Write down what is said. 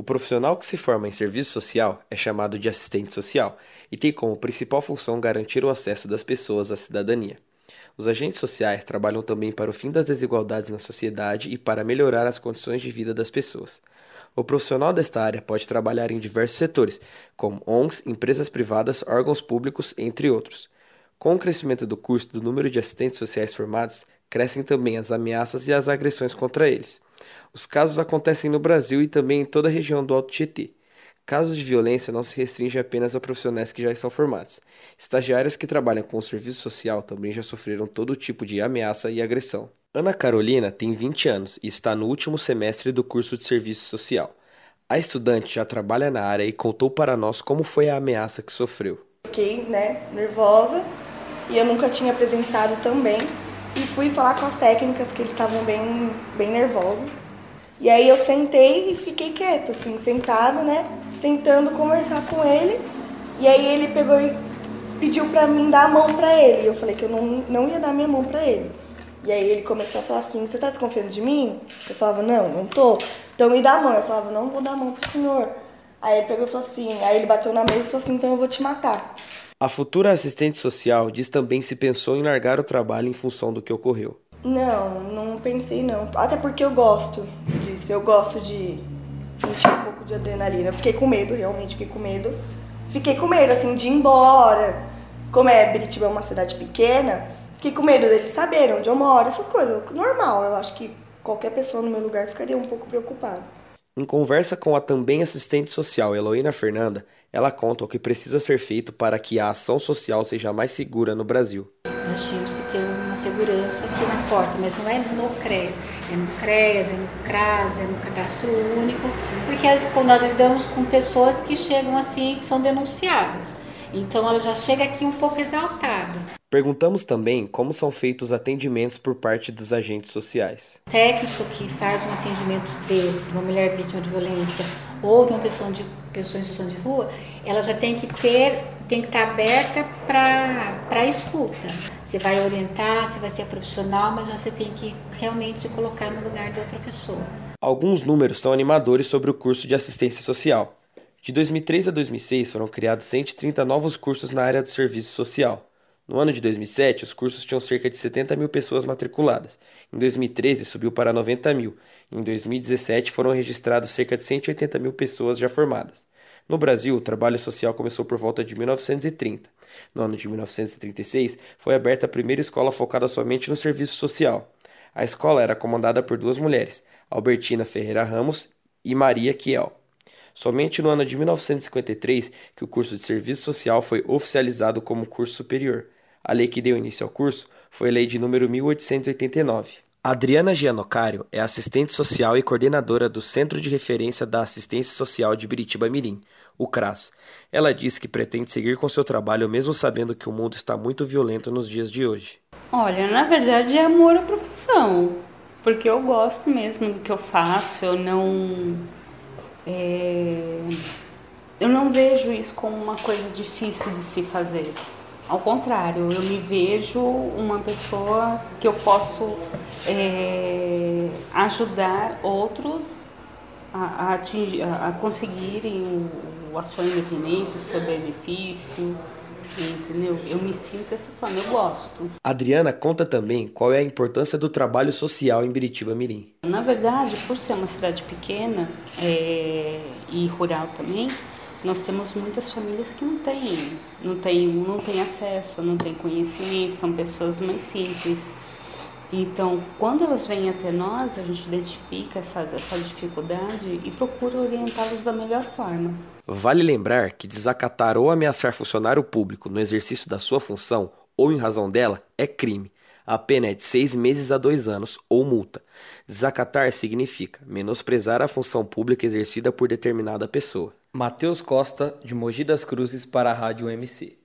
O profissional que se forma em serviço social é chamado de assistente social e tem como principal função garantir o acesso das pessoas à cidadania. Os agentes sociais trabalham também para o fim das desigualdades na sociedade e para melhorar as condições de vida das pessoas. O profissional desta área pode trabalhar em diversos setores, como ONGs, empresas privadas, órgãos públicos, entre outros. Com o crescimento do curso do número de assistentes sociais formados, crescem também as ameaças e as agressões contra eles. Os casos acontecem no Brasil e também em toda a região do Alto Tietê. Casos de violência não se restringem apenas a profissionais que já estão formados. Estagiárias que trabalham com o serviço social também já sofreram todo tipo de ameaça e agressão. Ana Carolina tem 20 anos e está no último semestre do curso de serviço social. A estudante já trabalha na área e contou para nós como foi a ameaça que sofreu. Fiquei né, nervosa e eu nunca tinha presenciado também e fui falar com as técnicas que eles estavam bem, bem nervosos. E aí eu sentei e fiquei quieta, assim, sentada, né, tentando conversar com ele. E aí ele pegou e pediu pra mim dar a mão pra ele. E eu falei que eu não, não ia dar minha mão pra ele. E aí ele começou a falar assim, você tá desconfiando de mim? Eu falava, não, não tô. Então me dá a mão. Eu falava, não vou dar a mão pro senhor. Aí ele pegou e falou assim, aí ele bateu na mesa e falou assim, então eu vou te matar. A futura assistente social diz também se pensou em largar o trabalho em função do que ocorreu. Não, não pensei não. Até porque eu gosto disso. Eu gosto de sentir um pouco de adrenalina. Eu fiquei com medo, realmente fiquei com medo. Fiquei com medo, assim, de ir embora. Como é, Biritiba é uma cidade pequena, fiquei com medo deles saberem onde eu moro, essas coisas. Normal, eu acho que qualquer pessoa no meu lugar ficaria um pouco preocupada. Em conversa com a também assistente social Heloína Fernanda, ela conta o que precisa ser feito para que a ação social seja mais segura no Brasil. Nós tínhamos que ter uma segurança aqui na porta, mas não é no CRES, é no CRES, é no CRAS, é no Cadastro Único, porque nós lidamos com pessoas que chegam assim, que são denunciadas. Então ela já chega aqui um pouco exaltada. Perguntamos também como são feitos atendimentos por parte dos agentes sociais. O técnico que faz um atendimento desse, uma mulher vítima de violência ou de uma pessoa, de, pessoa em situação de rua, ela já tem que ter, tem que estar aberta para escuta. Você vai orientar, você vai ser profissional, mas você tem que realmente se colocar no lugar de outra pessoa. Alguns números são animadores sobre o curso de assistência social. De 2003 a 2006 foram criados 130 novos cursos na área do serviço social. No ano de 2007, os cursos tinham cerca de 70 mil pessoas matriculadas. Em 2013, subiu para 90 mil. Em 2017, foram registrados cerca de 180 mil pessoas já formadas. No Brasil, o trabalho social começou por volta de 1930. No ano de 1936, foi aberta a primeira escola focada somente no serviço social. A escola era comandada por duas mulheres, Albertina Ferreira Ramos e Maria Kiel. Somente no ano de 1953 que o curso de serviço social foi oficializado como curso superior. A lei que deu início ao curso foi a lei de número 1889. Adriana Gianocário é assistente social e coordenadora do Centro de Referência da Assistência Social de Biritiba Mirim, o CRAS. Ela diz que pretende seguir com seu trabalho mesmo sabendo que o mundo está muito violento nos dias de hoje. Olha, na verdade é amor à profissão, porque eu gosto mesmo do que eu faço, eu não é... eu não vejo isso como uma coisa difícil de se fazer. Ao contrário, eu me vejo uma pessoa que eu posso é, ajudar outros a, a, atingir, a conseguirem o, a sua independência, o seu benefício. Entendeu? Eu me sinto dessa forma, eu gosto. Adriana conta também qual é a importância do trabalho social em Biritiba Mirim. Na verdade, por ser uma cidade pequena é, e rural também, nós temos muitas famílias que não têm, não têm, não têm acesso, não têm conhecimento, são pessoas mais simples. Então, quando elas vêm até nós, a gente identifica essa, essa dificuldade e procura orientá-los da melhor forma. Vale lembrar que desacatar ou ameaçar funcionário público no exercício da sua função ou em razão dela é crime. A pena é de seis meses a dois anos ou multa. Desacatar significa menosprezar a função pública exercida por determinada pessoa. Matheus Costa, de Mogi das Cruzes, para a Rádio MC.